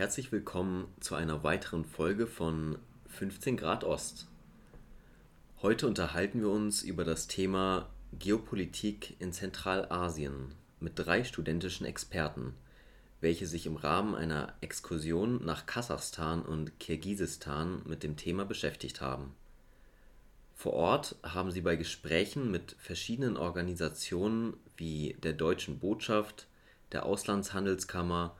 herzlich willkommen zu einer weiteren Folge von 15 Grad Ost. Heute unterhalten wir uns über das Thema Geopolitik in Zentralasien mit drei studentischen Experten, welche sich im Rahmen einer Exkursion nach Kasachstan und Kirgisistan mit dem Thema beschäftigt haben. Vor Ort haben sie bei Gesprächen mit verschiedenen Organisationen wie der Deutschen Botschaft, der Auslandshandelskammer,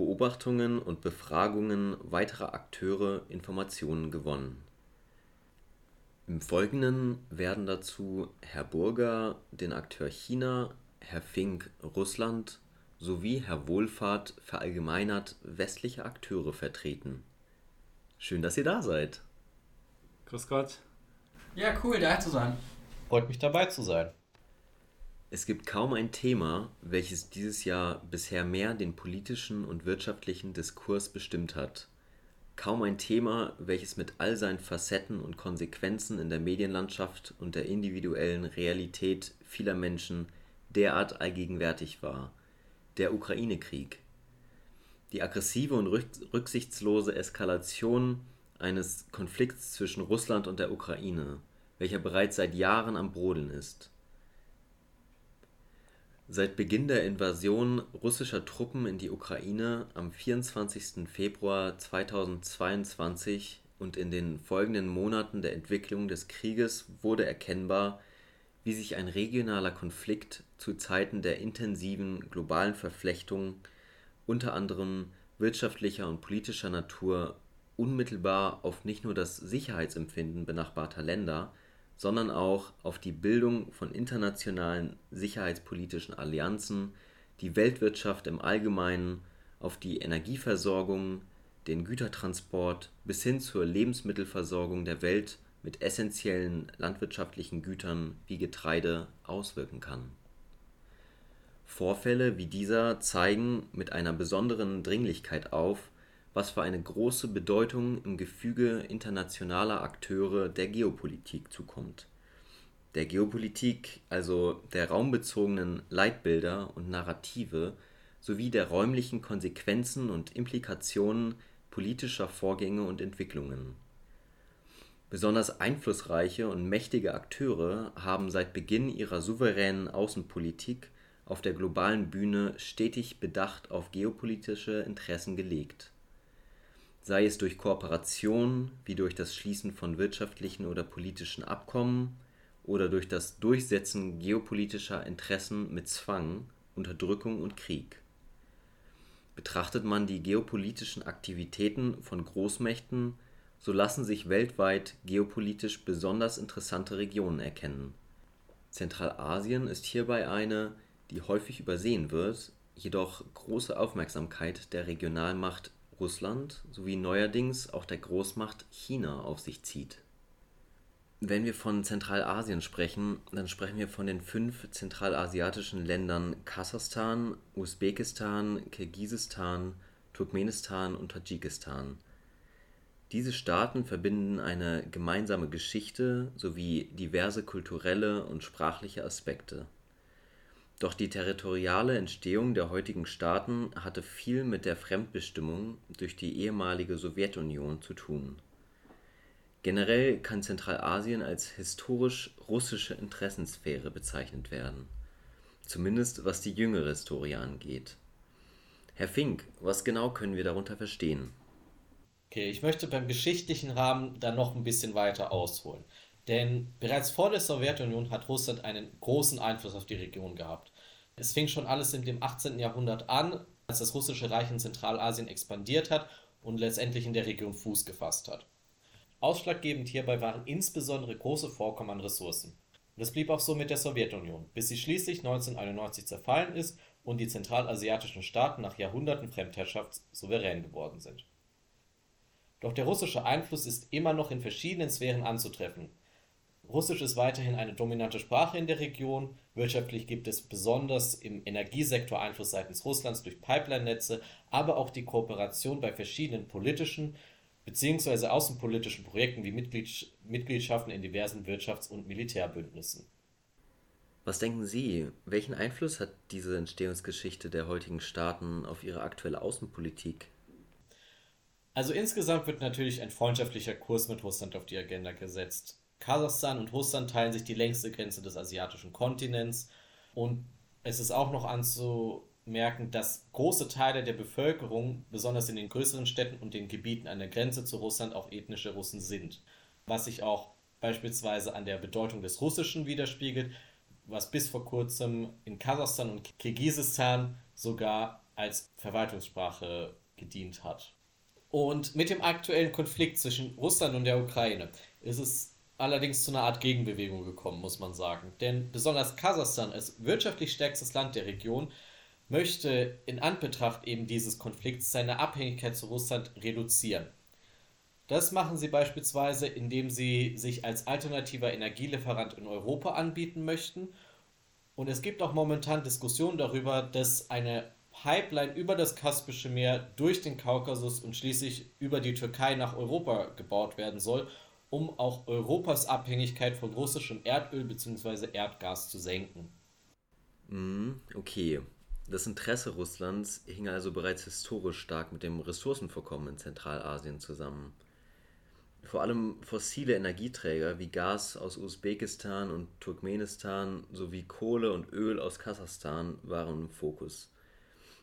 Beobachtungen und Befragungen weiterer Akteure Informationen gewonnen. Im Folgenden werden dazu Herr Burger den Akteur China, Herr Fink Russland sowie Herr Wohlfahrt verallgemeinert westliche Akteure vertreten. Schön, dass ihr da seid. Grüß Gott. Ja, cool, da zu sein. Freut mich dabei zu sein. Es gibt kaum ein Thema, welches dieses Jahr bisher mehr den politischen und wirtschaftlichen Diskurs bestimmt hat. Kaum ein Thema, welches mit all seinen Facetten und Konsequenzen in der Medienlandschaft und der individuellen Realität vieler Menschen derart allgegenwärtig war. Der Ukraine-Krieg. Die aggressive und rücksichtslose Eskalation eines Konflikts zwischen Russland und der Ukraine, welcher bereits seit Jahren am Brodeln ist. Seit Beginn der Invasion russischer Truppen in die Ukraine am 24. Februar 2022 und in den folgenden Monaten der Entwicklung des Krieges wurde erkennbar, wie sich ein regionaler Konflikt zu Zeiten der intensiven globalen Verflechtung, unter anderem wirtschaftlicher und politischer Natur, unmittelbar auf nicht nur das Sicherheitsempfinden benachbarter Länder sondern auch auf die Bildung von internationalen sicherheitspolitischen Allianzen, die Weltwirtschaft im Allgemeinen, auf die Energieversorgung, den Gütertransport bis hin zur Lebensmittelversorgung der Welt mit essentiellen landwirtschaftlichen Gütern wie Getreide auswirken kann. Vorfälle wie dieser zeigen mit einer besonderen Dringlichkeit auf was für eine große Bedeutung im Gefüge internationaler Akteure der Geopolitik zukommt. Der Geopolitik, also der raumbezogenen Leitbilder und Narrative sowie der räumlichen Konsequenzen und Implikationen politischer Vorgänge und Entwicklungen. Besonders einflussreiche und mächtige Akteure haben seit Beginn ihrer souveränen Außenpolitik auf der globalen Bühne stetig Bedacht auf geopolitische Interessen gelegt sei es durch Kooperation wie durch das Schließen von wirtschaftlichen oder politischen Abkommen oder durch das Durchsetzen geopolitischer Interessen mit Zwang, Unterdrückung und Krieg. Betrachtet man die geopolitischen Aktivitäten von Großmächten, so lassen sich weltweit geopolitisch besonders interessante Regionen erkennen. Zentralasien ist hierbei eine, die häufig übersehen wird, jedoch große Aufmerksamkeit der Regionalmacht Russland sowie neuerdings auch der Großmacht China auf sich zieht. Wenn wir von Zentralasien sprechen, dann sprechen wir von den fünf zentralasiatischen Ländern Kasachstan, Usbekistan, Kirgisistan, Turkmenistan und Tadschikistan. Diese Staaten verbinden eine gemeinsame Geschichte sowie diverse kulturelle und sprachliche Aspekte doch die territoriale Entstehung der heutigen Staaten hatte viel mit der Fremdbestimmung durch die ehemalige Sowjetunion zu tun. Generell kann Zentralasien als historisch russische Interessensphäre bezeichnet werden, zumindest was die jüngere Historie angeht. Herr Fink, was genau können wir darunter verstehen? Okay, ich möchte beim geschichtlichen Rahmen dann noch ein bisschen weiter ausholen. Denn bereits vor der Sowjetunion hat Russland einen großen Einfluss auf die Region gehabt. Es fing schon alles in dem 18. Jahrhundert an, als das russische Reich in Zentralasien expandiert hat und letztendlich in der Region Fuß gefasst hat. Ausschlaggebend hierbei waren insbesondere große Vorkommen an Ressourcen. Das blieb auch so mit der Sowjetunion, bis sie schließlich 1991 zerfallen ist und die zentralasiatischen Staaten nach Jahrhunderten Fremdherrschaft souverän geworden sind. Doch der russische Einfluss ist immer noch in verschiedenen Sphären anzutreffen, Russisch ist weiterhin eine dominante Sprache in der Region. Wirtschaftlich gibt es besonders im Energiesektor Einfluss seitens Russlands durch Pipeline-Netze, aber auch die Kooperation bei verschiedenen politischen bzw. außenpolitischen Projekten wie Mitgliedschaften in diversen Wirtschafts- und Militärbündnissen. Was denken Sie, welchen Einfluss hat diese Entstehungsgeschichte der heutigen Staaten auf ihre aktuelle Außenpolitik? Also insgesamt wird natürlich ein freundschaftlicher Kurs mit Russland auf die Agenda gesetzt. Kasachstan und Russland teilen sich die längste Grenze des asiatischen Kontinents und es ist auch noch anzumerken, dass große Teile der Bevölkerung, besonders in den größeren Städten und den Gebieten an der Grenze zu Russland, auch ethnische Russen sind. Was sich auch beispielsweise an der Bedeutung des Russischen widerspiegelt, was bis vor kurzem in Kasachstan und Kirgisistan sogar als Verwaltungssprache gedient hat. Und mit dem aktuellen Konflikt zwischen Russland und der Ukraine ist es allerdings zu einer Art Gegenbewegung gekommen, muss man sagen. Denn besonders Kasachstan als wirtschaftlich stärkstes Land der Region möchte in Anbetracht eben dieses Konflikts seine Abhängigkeit zu Russland reduzieren. Das machen sie beispielsweise, indem sie sich als alternativer Energielieferant in Europa anbieten möchten. Und es gibt auch momentan Diskussionen darüber, dass eine Pipeline über das Kaspische Meer durch den Kaukasus und schließlich über die Türkei nach Europa gebaut werden soll, um auch Europas Abhängigkeit von russischem Erdöl bzw. Erdgas zu senken. Mhm, okay. Das Interesse Russlands hing also bereits historisch stark mit dem Ressourcenvorkommen in Zentralasien zusammen. Vor allem fossile Energieträger wie Gas aus Usbekistan und Turkmenistan sowie Kohle und Öl aus Kasachstan waren im Fokus.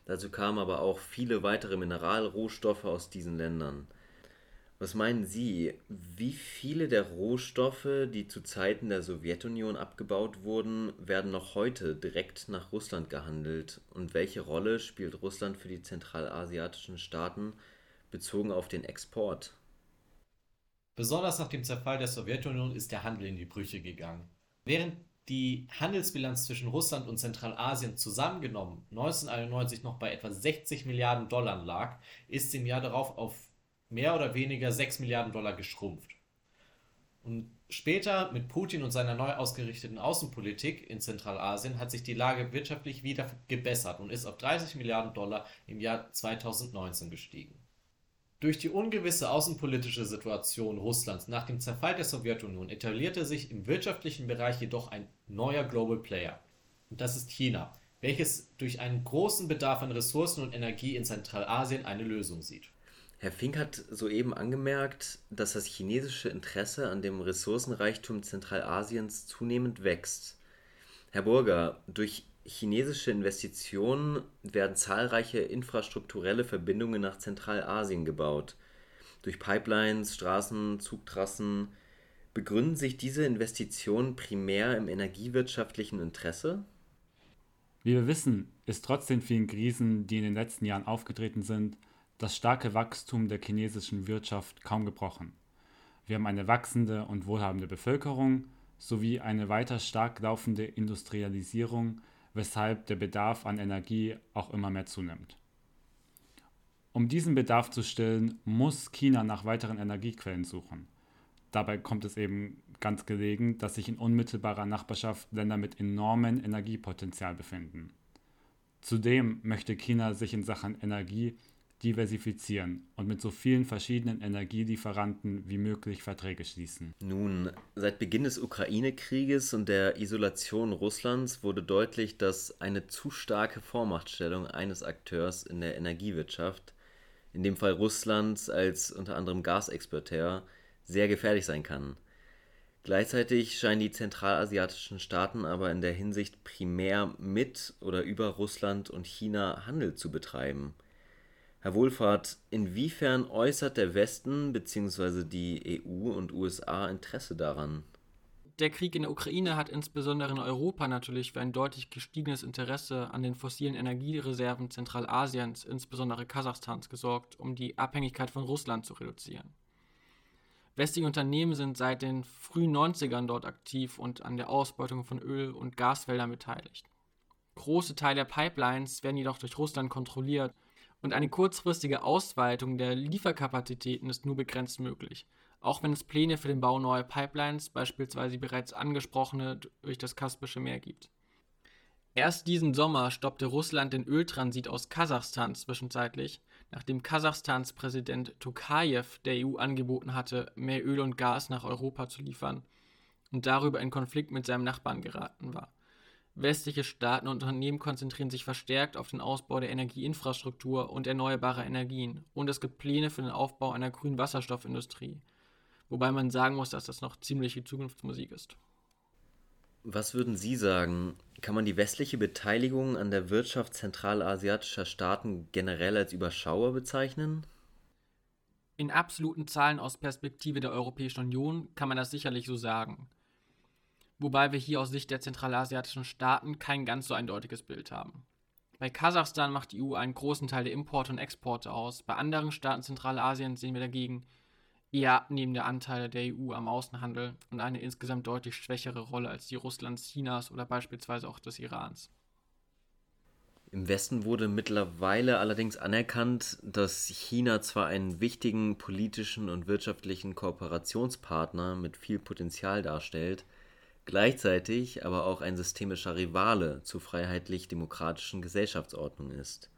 Dazu kamen aber auch viele weitere Mineralrohstoffe aus diesen Ländern. Was meinen Sie, wie viele der Rohstoffe, die zu Zeiten der Sowjetunion abgebaut wurden, werden noch heute direkt nach Russland gehandelt und welche Rolle spielt Russland für die zentralasiatischen Staaten bezogen auf den Export? Besonders nach dem Zerfall der Sowjetunion ist der Handel in die Brüche gegangen. Während die Handelsbilanz zwischen Russland und Zentralasien zusammengenommen 1991 noch bei etwa 60 Milliarden Dollar lag, ist sie im Jahr darauf auf mehr oder weniger 6 Milliarden Dollar geschrumpft. Und später mit Putin und seiner neu ausgerichteten Außenpolitik in Zentralasien hat sich die Lage wirtschaftlich wieder gebessert und ist auf 30 Milliarden Dollar im Jahr 2019 gestiegen. Durch die ungewisse außenpolitische Situation Russlands nach dem Zerfall der Sowjetunion etablierte sich im wirtschaftlichen Bereich jedoch ein neuer Global Player. Und das ist China, welches durch einen großen Bedarf an Ressourcen und Energie in Zentralasien eine Lösung sieht. Herr Fink hat soeben angemerkt, dass das chinesische Interesse an dem Ressourcenreichtum Zentralasiens zunehmend wächst. Herr Burger, durch chinesische Investitionen werden zahlreiche infrastrukturelle Verbindungen nach Zentralasien gebaut. Durch Pipelines, Straßen, Zugtrassen. Begründen sich diese Investitionen primär im energiewirtschaftlichen Interesse? Wie wir wissen, ist trotz den vielen Krisen, die in den letzten Jahren aufgetreten sind, das starke Wachstum der chinesischen Wirtschaft kaum gebrochen. Wir haben eine wachsende und wohlhabende Bevölkerung sowie eine weiter stark laufende Industrialisierung, weshalb der Bedarf an Energie auch immer mehr zunimmt. Um diesen Bedarf zu stillen, muss China nach weiteren Energiequellen suchen. Dabei kommt es eben ganz gelegen, dass sich in unmittelbarer Nachbarschaft Länder mit enormem Energiepotenzial befinden. Zudem möchte China sich in Sachen Energie diversifizieren und mit so vielen verschiedenen Energielieferanten wie möglich Verträge schließen. Nun, seit Beginn des Ukraine-Krieges und der Isolation Russlands wurde deutlich, dass eine zu starke Vormachtstellung eines Akteurs in der Energiewirtschaft, in dem Fall Russlands als unter anderem Gasexporteur, sehr gefährlich sein kann. Gleichzeitig scheinen die zentralasiatischen Staaten aber in der Hinsicht primär mit oder über Russland und China Handel zu betreiben – Herr Wohlfahrt, inwiefern äußert der Westen bzw. die EU und USA Interesse daran? Der Krieg in der Ukraine hat insbesondere in Europa natürlich für ein deutlich gestiegenes Interesse an den fossilen Energiereserven Zentralasiens, insbesondere Kasachstans, gesorgt, um die Abhängigkeit von Russland zu reduzieren. Westliche Unternehmen sind seit den frühen 90ern dort aktiv und an der Ausbeutung von Öl- und Gasfeldern beteiligt. Große Teile der Pipelines werden jedoch durch Russland kontrolliert und eine kurzfristige Ausweitung der Lieferkapazitäten ist nur begrenzt möglich, auch wenn es Pläne für den Bau neuer Pipelines, beispielsweise bereits angesprochene durch das Kaspische Meer gibt. Erst diesen Sommer stoppte Russland den Öltransit aus Kasachstan zwischenzeitlich, nachdem Kasachstans Präsident Tokayev der EU angeboten hatte, mehr Öl und Gas nach Europa zu liefern und darüber in Konflikt mit seinem Nachbarn geraten war. Westliche Staaten und Unternehmen konzentrieren sich verstärkt auf den Ausbau der Energieinfrastruktur und erneuerbarer Energien und es gibt Pläne für den Aufbau einer grünen Wasserstoffindustrie. Wobei man sagen muss, dass das noch ziemliche Zukunftsmusik ist. Was würden Sie sagen? Kann man die westliche Beteiligung an der Wirtschaft zentralasiatischer Staaten generell als überschaubar bezeichnen? In absoluten Zahlen aus Perspektive der Europäischen Union kann man das sicherlich so sagen wobei wir hier aus Sicht der zentralasiatischen Staaten kein ganz so eindeutiges Bild haben. Bei Kasachstan macht die EU einen großen Teil der Importe und Exporte aus. Bei anderen Staaten Zentralasiens sehen wir dagegen eher abnehmende Anteile der EU am Außenhandel und eine insgesamt deutlich schwächere Rolle als die Russlands, Chinas oder beispielsweise auch des Irans. Im Westen wurde mittlerweile allerdings anerkannt, dass China zwar einen wichtigen politischen und wirtschaftlichen Kooperationspartner mit viel Potenzial darstellt, gleichzeitig aber auch ein systemischer Rivale zur freiheitlich-demokratischen Gesellschaftsordnung ist.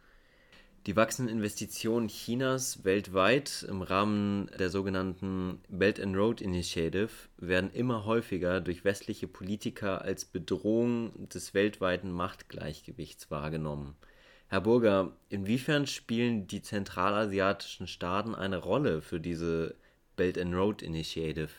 Die wachsenden Investitionen Chinas weltweit im Rahmen der sogenannten Belt and Road Initiative werden immer häufiger durch westliche Politiker als Bedrohung des weltweiten Machtgleichgewichts wahrgenommen. Herr Burger, inwiefern spielen die zentralasiatischen Staaten eine Rolle für diese Belt and Road Initiative?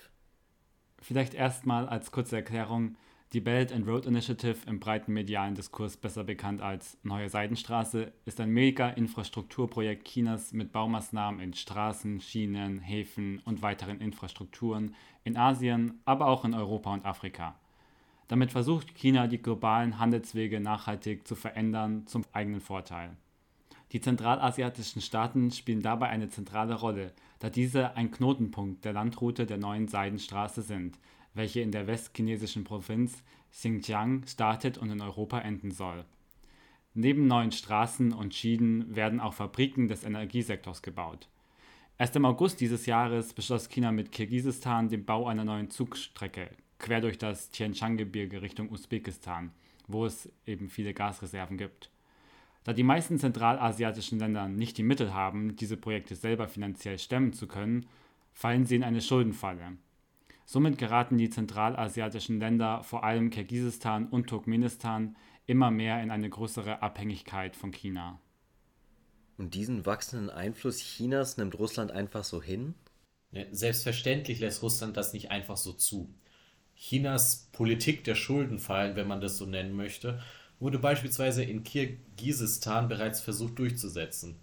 Vielleicht erstmal als kurze Erklärung, die Belt and Road Initiative, im breiten medialen Diskurs besser bekannt als Neue Seidenstraße, ist ein Mega-Infrastrukturprojekt Chinas mit Baumaßnahmen in Straßen, Schienen, Häfen und weiteren Infrastrukturen in Asien, aber auch in Europa und Afrika. Damit versucht China, die globalen Handelswege nachhaltig zu verändern zum eigenen Vorteil. Die zentralasiatischen Staaten spielen dabei eine zentrale Rolle, da diese ein Knotenpunkt der Landroute der Neuen Seidenstraße sind, welche in der westchinesischen Provinz Xinjiang startet und in Europa enden soll. Neben neuen Straßen und Schienen werden auch Fabriken des Energiesektors gebaut. Erst im August dieses Jahres beschloss China mit Kirgisistan den Bau einer neuen Zugstrecke quer durch das Tian Shan Gebirge Richtung Usbekistan, wo es eben viele Gasreserven gibt. Da die meisten zentralasiatischen Länder nicht die Mittel haben, diese Projekte selber finanziell stemmen zu können, fallen sie in eine Schuldenfalle. Somit geraten die zentralasiatischen Länder, vor allem Kirgisistan und Turkmenistan, immer mehr in eine größere Abhängigkeit von China. Und diesen wachsenden Einfluss Chinas nimmt Russland einfach so hin? Selbstverständlich lässt Russland das nicht einfach so zu. Chinas Politik der Schuldenfallen, wenn man das so nennen möchte, wurde beispielsweise in Kirgisistan bereits versucht durchzusetzen.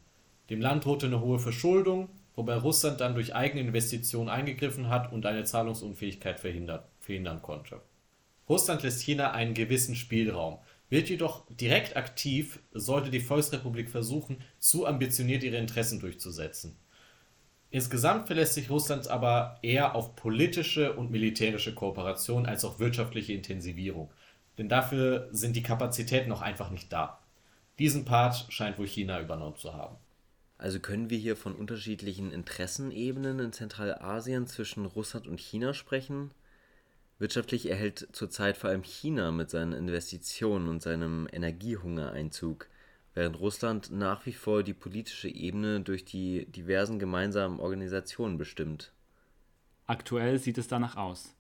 Dem Land drohte eine hohe Verschuldung, wobei Russland dann durch eigene Investitionen eingegriffen hat und eine Zahlungsunfähigkeit verhindern konnte. Russland lässt China einen gewissen Spielraum, wird jedoch direkt aktiv, sollte die Volksrepublik versuchen, zu ambitioniert ihre Interessen durchzusetzen. Insgesamt verlässt sich Russland aber eher auf politische und militärische Kooperation als auf wirtschaftliche Intensivierung denn dafür sind die Kapazitäten noch einfach nicht da. Diesen Part scheint wohl China übernommen zu haben. Also können wir hier von unterschiedlichen Interessenebenen in Zentralasien zwischen Russland und China sprechen? Wirtschaftlich erhält zurzeit vor allem China mit seinen Investitionen und seinem Energiehunger Einzug, während Russland nach wie vor die politische Ebene durch die diversen gemeinsamen Organisationen bestimmt. Aktuell sieht es danach aus.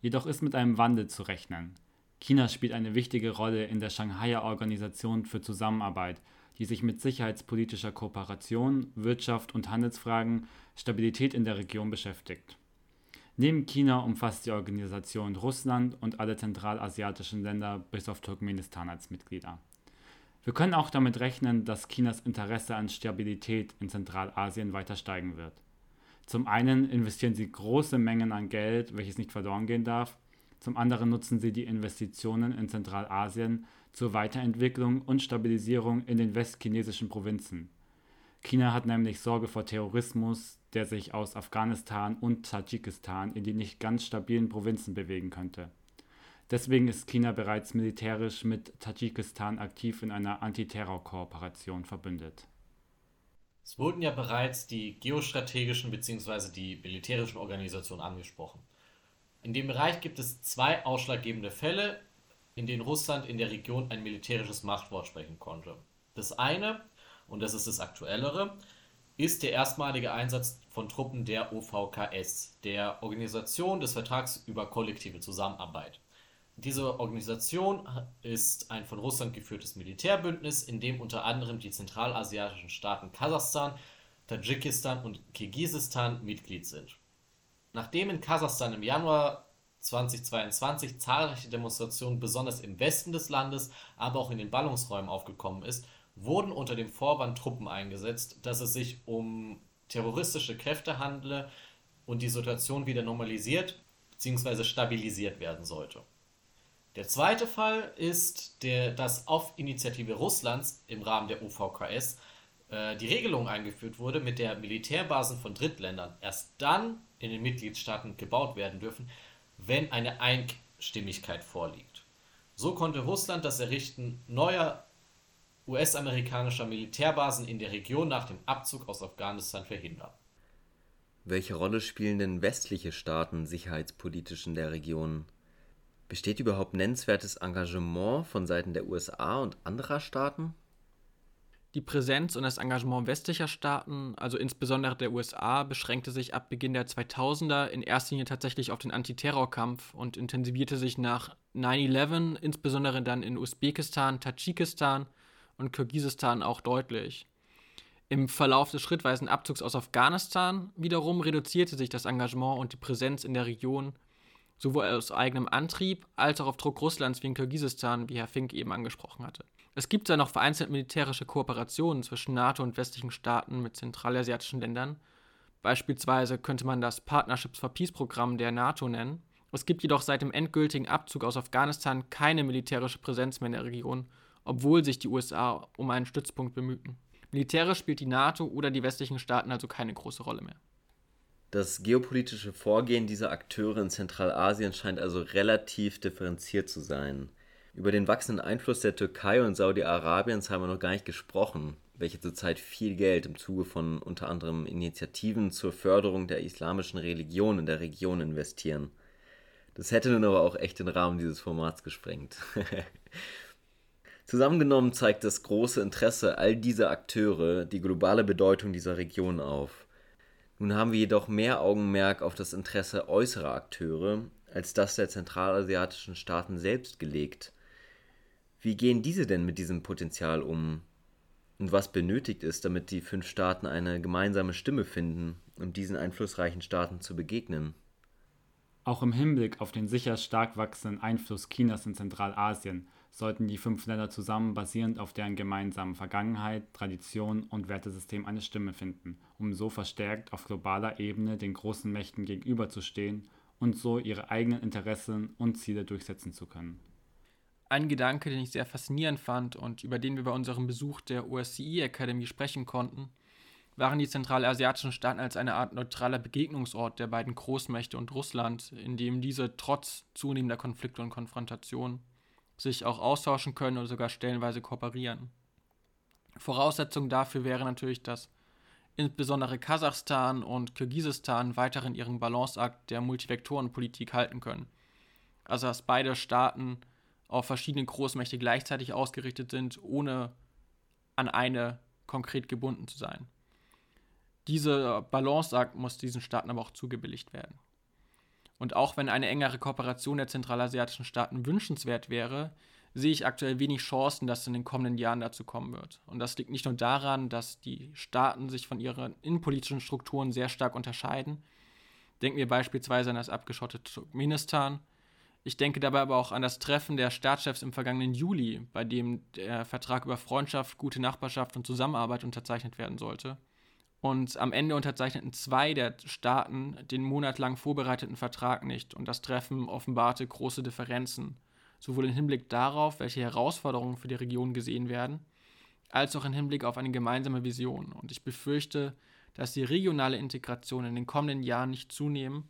Jedoch ist mit einem Wandel zu rechnen. China spielt eine wichtige Rolle in der Shanghaier Organisation für Zusammenarbeit, die sich mit sicherheitspolitischer Kooperation, Wirtschaft und Handelsfragen, Stabilität in der Region beschäftigt. Neben China umfasst die Organisation Russland und alle zentralasiatischen Länder bis auf Turkmenistan als Mitglieder. Wir können auch damit rechnen, dass Chinas Interesse an Stabilität in Zentralasien weiter steigen wird. Zum einen investieren sie große Mengen an Geld, welches nicht verloren gehen darf, zum anderen nutzen sie die Investitionen in Zentralasien zur Weiterentwicklung und Stabilisierung in den westchinesischen Provinzen. China hat nämlich Sorge vor Terrorismus, der sich aus Afghanistan und Tadschikistan in die nicht ganz stabilen Provinzen bewegen könnte. Deswegen ist China bereits militärisch mit Tadschikistan aktiv in einer Antiterror-Kooperation verbündet. Es wurden ja bereits die geostrategischen bzw. die militärischen Organisationen angesprochen. In dem Bereich gibt es zwei ausschlaggebende Fälle, in denen Russland in der Region ein militärisches Machtwort sprechen konnte. Das eine, und das ist das aktuellere, ist der erstmalige Einsatz von Truppen der OVKS, der Organisation des Vertrags über kollektive Zusammenarbeit. Diese Organisation ist ein von Russland geführtes Militärbündnis, in dem unter anderem die zentralasiatischen Staaten Kasachstan, Tadschikistan und Kirgisistan Mitglied sind. Nachdem in Kasachstan im Januar 2022 zahlreiche Demonstrationen besonders im Westen des Landes, aber auch in den Ballungsräumen aufgekommen ist, wurden unter dem Vorwand Truppen eingesetzt, dass es sich um terroristische Kräfte handle und die Situation wieder normalisiert bzw. stabilisiert werden sollte. Der zweite Fall ist, der, dass auf Initiative Russlands im Rahmen der UVKS äh, die Regelung eingeführt wurde, mit der Militärbasen von Drittländern erst dann in den Mitgliedstaaten gebaut werden dürfen, wenn eine Einstimmigkeit vorliegt. So konnte Russland das Errichten neuer US-amerikanischer Militärbasen in der Region nach dem Abzug aus Afghanistan verhindern. Welche Rolle spielen denn westliche Staaten sicherheitspolitisch in der Region? Besteht überhaupt nennenswertes Engagement von Seiten der USA und anderer Staaten? Die Präsenz und das Engagement westlicher Staaten, also insbesondere der USA, beschränkte sich ab Beginn der 2000er in erster Linie tatsächlich auf den Antiterrorkampf und intensivierte sich nach 9-11, insbesondere dann in Usbekistan, Tadschikistan und Kirgisistan auch deutlich. Im Verlauf des schrittweisen Abzugs aus Afghanistan wiederum reduzierte sich das Engagement und die Präsenz in der Region sowohl aus eigenem Antrieb als auch auf Druck Russlands wie in Kirgisistan, wie Herr Fink eben angesprochen hatte. Es gibt zwar noch vereinzelt militärische Kooperationen zwischen NATO und westlichen Staaten mit zentralasiatischen Ländern. Beispielsweise könnte man das Partnerships for Peace Programm der NATO nennen. Es gibt jedoch seit dem endgültigen Abzug aus Afghanistan keine militärische Präsenz mehr in der Region, obwohl sich die USA um einen Stützpunkt bemühten. Militärisch spielt die NATO oder die westlichen Staaten also keine große Rolle mehr. Das geopolitische Vorgehen dieser Akteure in Zentralasien scheint also relativ differenziert zu sein. Über den wachsenden Einfluss der Türkei und Saudi-Arabiens haben wir noch gar nicht gesprochen, welche zurzeit viel Geld im Zuge von unter anderem Initiativen zur Förderung der islamischen Religion in der Region investieren. Das hätte nun aber auch echt den Rahmen dieses Formats gesprengt. Zusammengenommen zeigt das große Interesse all dieser Akteure die globale Bedeutung dieser Region auf. Nun haben wir jedoch mehr Augenmerk auf das Interesse äußerer Akteure als das der zentralasiatischen Staaten selbst gelegt. Wie gehen diese denn mit diesem Potenzial um? Und was benötigt ist, damit die fünf Staaten eine gemeinsame Stimme finden, um diesen einflussreichen Staaten zu begegnen? Auch im Hinblick auf den sicher stark wachsenden Einfluss Chinas in Zentralasien sollten die fünf Länder zusammen basierend auf deren gemeinsamen Vergangenheit, Tradition und Wertesystem eine Stimme finden, um so verstärkt auf globaler Ebene den großen Mächten gegenüberzustehen und so ihre eigenen Interessen und Ziele durchsetzen zu können. Ein Gedanke, den ich sehr faszinierend fand und über den wir bei unserem Besuch der OSCE Academy sprechen konnten, waren die zentralasiatischen Staaten als eine Art neutraler Begegnungsort der beiden Großmächte und Russland, in dem diese trotz zunehmender Konflikte und Konfrontationen sich auch austauschen können oder sogar stellenweise kooperieren. Voraussetzung dafür wäre natürlich, dass insbesondere Kasachstan und Kirgisistan weiterhin ihren Balanceakt der Multivektorenpolitik halten können. Also dass beide Staaten auf verschiedene Großmächte gleichzeitig ausgerichtet sind, ohne an eine konkret gebunden zu sein. Diese Balanceakt muss diesen Staaten aber auch zugebilligt werden. Und auch wenn eine engere Kooperation der zentralasiatischen Staaten wünschenswert wäre, sehe ich aktuell wenig Chancen, dass es in den kommenden Jahren dazu kommen wird. Und das liegt nicht nur daran, dass die Staaten sich von ihren innenpolitischen Strukturen sehr stark unterscheiden. Denken wir beispielsweise an das abgeschottete Turkmenistan ich denke dabei aber auch an das Treffen der Staatschefs im vergangenen Juli, bei dem der Vertrag über Freundschaft, gute Nachbarschaft und Zusammenarbeit unterzeichnet werden sollte. Und am Ende unterzeichneten zwei der Staaten den monatelang vorbereiteten Vertrag nicht und das Treffen offenbarte große Differenzen, sowohl im Hinblick darauf, welche Herausforderungen für die Region gesehen werden, als auch im Hinblick auf eine gemeinsame Vision. Und ich befürchte, dass die regionale Integration in den kommenden Jahren nicht zunehmen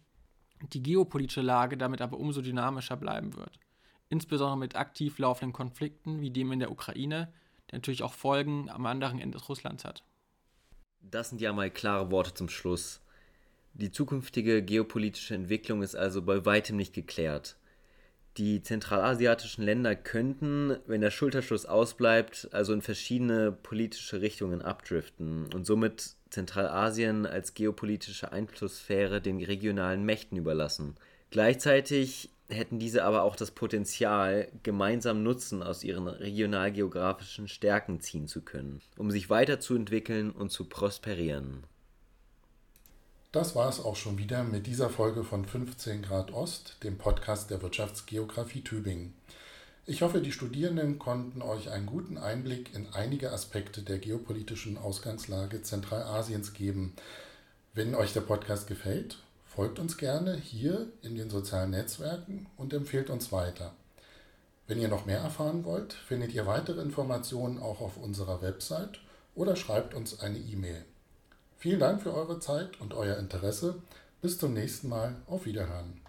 die geopolitische Lage damit aber umso dynamischer bleiben wird. Insbesondere mit aktiv laufenden Konflikten wie dem in der Ukraine, der natürlich auch Folgen am anderen Ende Russlands hat. Das sind ja mal klare Worte zum Schluss. Die zukünftige geopolitische Entwicklung ist also bei weitem nicht geklärt. Die zentralasiatischen Länder könnten, wenn der Schulterschluss ausbleibt, also in verschiedene politische Richtungen abdriften und somit Zentralasien als geopolitische Einflusssphäre den regionalen Mächten überlassen. Gleichzeitig hätten diese aber auch das Potenzial, gemeinsam Nutzen aus ihren regionalgeografischen Stärken ziehen zu können, um sich weiterzuentwickeln und zu prosperieren. Das war es auch schon wieder mit dieser Folge von 15 Grad Ost, dem Podcast der Wirtschaftsgeografie Tübingen. Ich hoffe, die Studierenden konnten euch einen guten Einblick in einige Aspekte der geopolitischen Ausgangslage Zentralasiens geben. Wenn euch der Podcast gefällt, folgt uns gerne hier in den sozialen Netzwerken und empfehlt uns weiter. Wenn ihr noch mehr erfahren wollt, findet ihr weitere Informationen auch auf unserer Website oder schreibt uns eine E-Mail. Vielen Dank für eure Zeit und euer Interesse. Bis zum nächsten Mal. Auf Wiederhören.